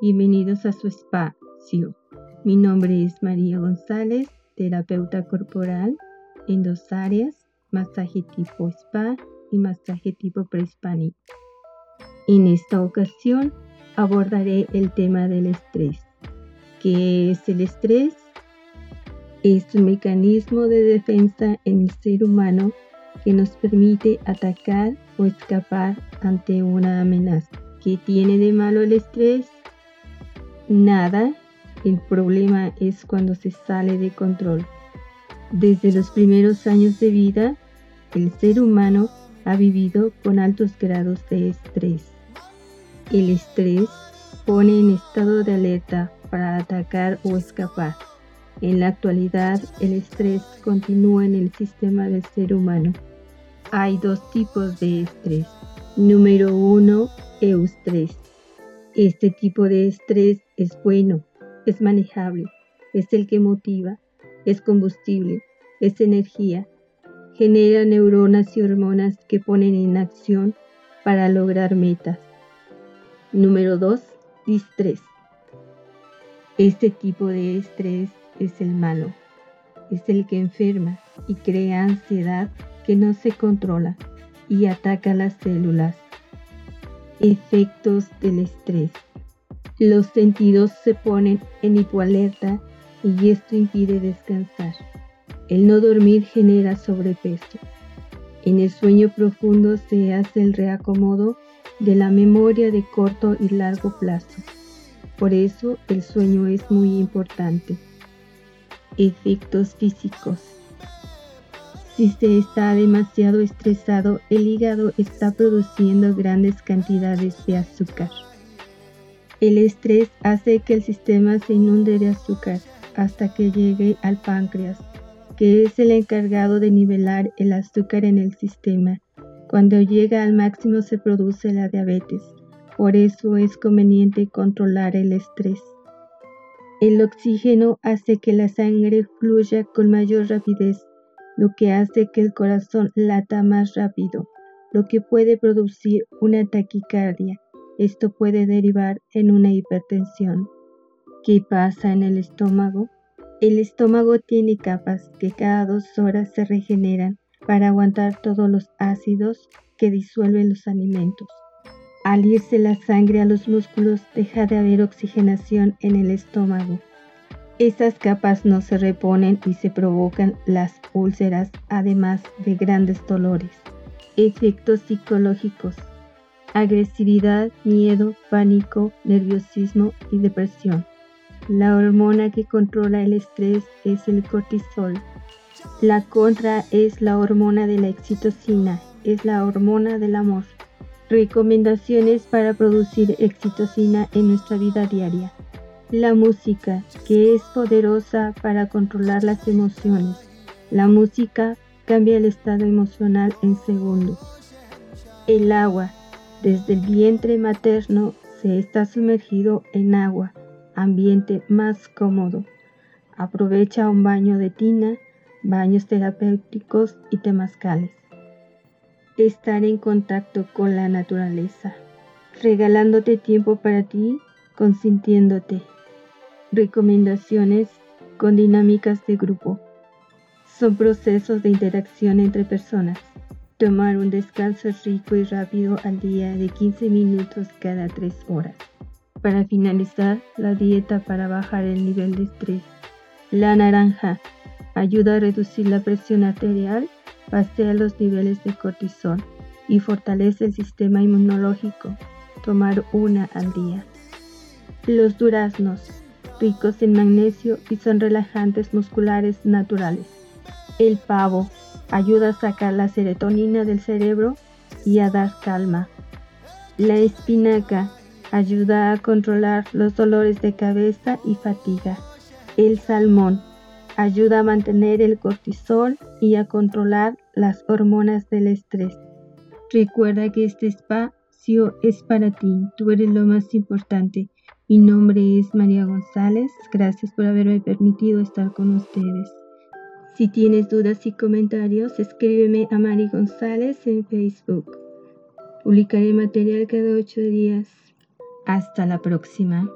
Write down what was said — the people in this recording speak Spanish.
Bienvenidos a su espacio. Mi nombre es María González, terapeuta corporal en dos áreas, masaje tipo spa y masaje tipo prehispánico. En esta ocasión abordaré el tema del estrés. ¿Qué es el estrés? Es un mecanismo de defensa en el ser humano que nos permite atacar o escapar ante una amenaza. ¿Qué tiene de malo el estrés? Nada. El problema es cuando se sale de control. Desde los primeros años de vida, el ser humano ha vivido con altos grados de estrés. El estrés pone en estado de alerta para atacar o escapar. En la actualidad, el estrés continúa en el sistema del ser humano. Hay dos tipos de estrés. Número uno, eustrés. Este tipo de estrés es bueno, es manejable, es el que motiva, es combustible, es energía, genera neuronas y hormonas que ponen en acción para lograr metas. Número 2. Distrés. Este tipo de estrés es el malo, es el que enferma y crea ansiedad que no se controla y ataca las células. Efectos del estrés. Los sentidos se ponen en hipoalerta y esto impide descansar. El no dormir genera sobrepeso. En el sueño profundo se hace el reacomodo de la memoria de corto y largo plazo. Por eso el sueño es muy importante. Efectos físicos. Si se está demasiado estresado, el hígado está produciendo grandes cantidades de azúcar. El estrés hace que el sistema se inunde de azúcar hasta que llegue al páncreas, que es el encargado de nivelar el azúcar en el sistema. Cuando llega al máximo se produce la diabetes. Por eso es conveniente controlar el estrés. El oxígeno hace que la sangre fluya con mayor rapidez, lo que hace que el corazón lata más rápido, lo que puede producir una taquicardia esto puede derivar en una hipertensión. ¿Qué pasa en el estómago? El estómago tiene capas que cada dos horas se regeneran para aguantar todos los ácidos que disuelven los alimentos. Al irse la sangre a los músculos deja de haber oxigenación en el estómago. Esas capas no se reponen y se provocan las úlceras, además de grandes dolores. Efectos psicológicos agresividad, miedo, pánico, nerviosismo y depresión. La hormona que controla el estrés es el cortisol. La contra es la hormona de la excitocina, es la hormona del amor. Recomendaciones para producir excitocina en nuestra vida diaria. La música, que es poderosa para controlar las emociones. La música cambia el estado emocional en segundos. El agua, desde el vientre materno se está sumergido en agua, ambiente más cómodo. Aprovecha un baño de tina, baños terapéuticos y temazcales. Estar en contacto con la naturaleza, regalándote tiempo para ti, consintiéndote. Recomendaciones con dinámicas de grupo. Son procesos de interacción entre personas Tomar un descanso rico y rápido al día de 15 minutos cada 3 horas. Para finalizar, la dieta para bajar el nivel de estrés. La naranja ayuda a reducir la presión arterial, pasea los niveles de cortisol y fortalece el sistema inmunológico. Tomar una al día. Los duraznos, ricos en magnesio y son relajantes musculares naturales. El pavo ayuda a sacar la serotonina del cerebro y a dar calma. La espinaca ayuda a controlar los dolores de cabeza y fatiga. El salmón ayuda a mantener el cortisol y a controlar las hormonas del estrés. Recuerda que este espacio es para ti, tú eres lo más importante. Mi nombre es María González, gracias por haberme permitido estar con ustedes. Si tienes dudas y comentarios, escríbeme a Mari González en Facebook. Publicaré material cada ocho días. Hasta la próxima.